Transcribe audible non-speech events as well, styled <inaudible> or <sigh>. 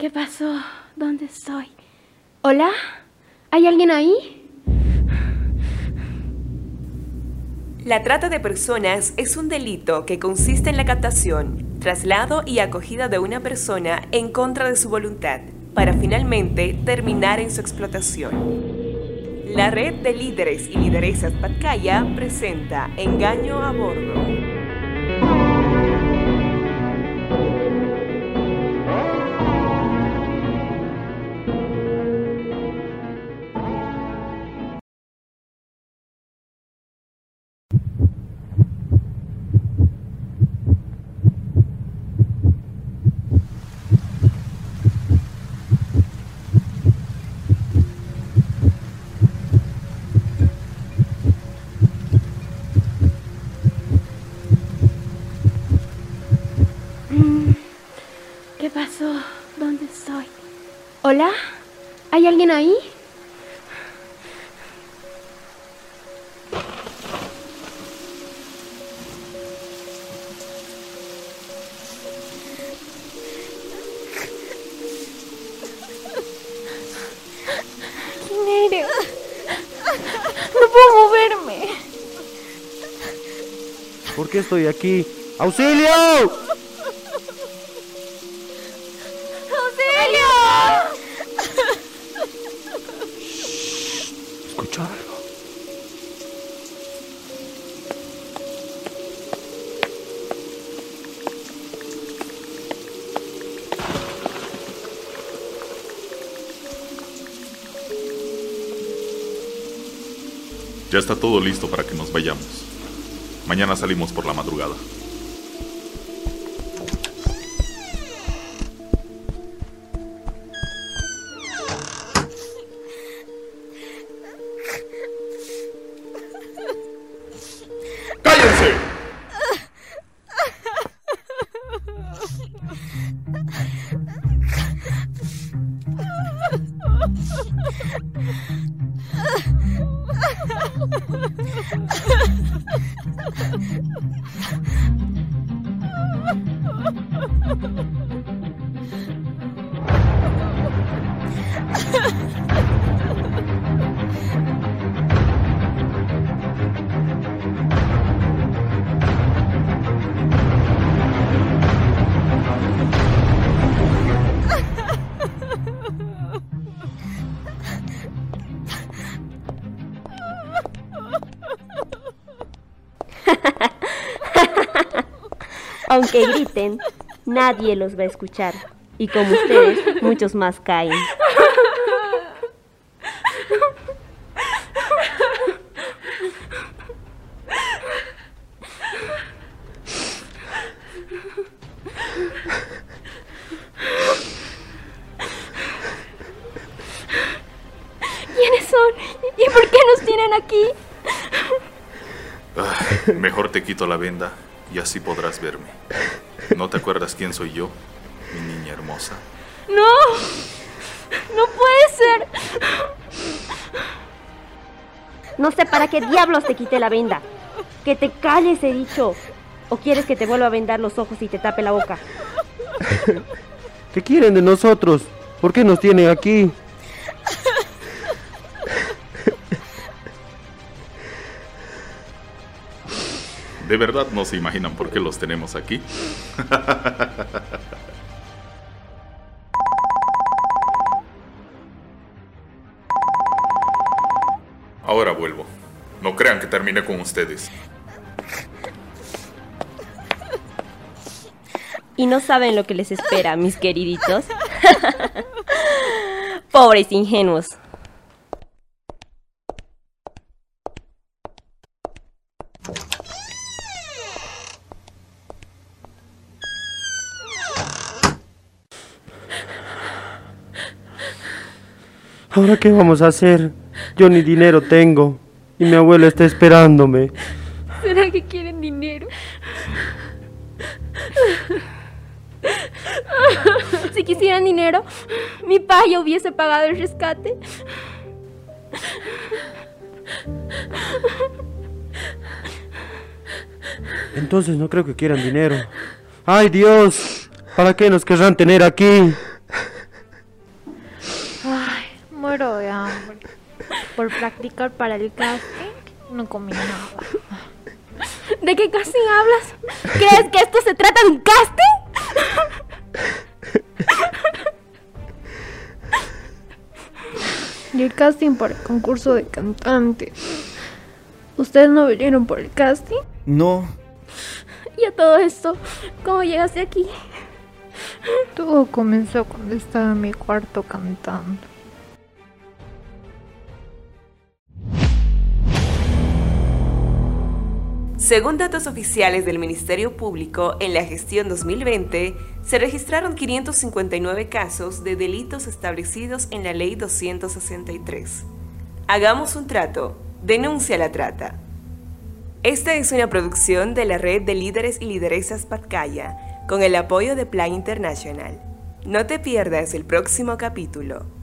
¿Qué pasó? ¿Dónde estoy? ¿Hola? ¿Hay alguien ahí? La trata de personas es un delito que consiste en la captación, traslado y acogida de una persona en contra de su voluntad, para finalmente terminar en su explotación. La red de líderes y lideresas Patcaya presenta Engaño a bordo. ¿Qué pasó? ¿Dónde estoy? ¿Hola? ¿Hay alguien ahí? No puedo moverme. ¿Por qué estoy aquí? ¡Auxilio! ¡Auxilio! Ya está todo listo para que nos vayamos. Mañana salimos por la madrugada. ¡Cállense! <laughs> Aunque griten, nadie los va a escuchar. Y como ustedes, muchos más caen. ¿Quiénes son? ¿Y por qué nos tienen aquí? <laughs> Mejor te quito la venda y así podrás verme. ¿No te acuerdas quién soy yo, mi niña hermosa? ¡No! ¡No puede ser! No sé para qué diablos te quité la venda. Que te calles, he dicho. ¿O quieres que te vuelva a vendar los ojos y te tape la boca? <laughs> ¿Qué quieren de nosotros? ¿Por qué nos tienen aquí? ¿De verdad no se imaginan por qué los tenemos aquí? Ahora vuelvo. No crean que terminé con ustedes. Y no saben lo que les espera, mis queriditos. <laughs> Pobres ingenuos. ¿Ahora qué vamos a hacer? Yo ni dinero tengo. Y mi abuela está esperándome. ¿Será que quieren dinero? Si quisieran dinero, mi pa ya hubiese pagado el rescate. Entonces no creo que quieran dinero. ¡Ay Dios! ¿Para qué nos querrán tener aquí? Muero de hambre. Por practicar para el casting, no comí nada. ¿De qué casting hablas? ¿Crees que esto se trata de un casting? Y el casting para el concurso de cantante. ¿Ustedes no vinieron por el casting? No, Y a todo esto, ¿cómo llegaste aquí? Todo comenzó cuando estaba en mi cuarto cantando. Según datos oficiales del Ministerio Público, en la gestión 2020 se registraron 559 casos de delitos establecidos en la Ley 263. Hagamos un trato, denuncia la trata. Esta es una producción de la red de líderes y lideresas Patcaya, con el apoyo de Plan International. No te pierdas el próximo capítulo.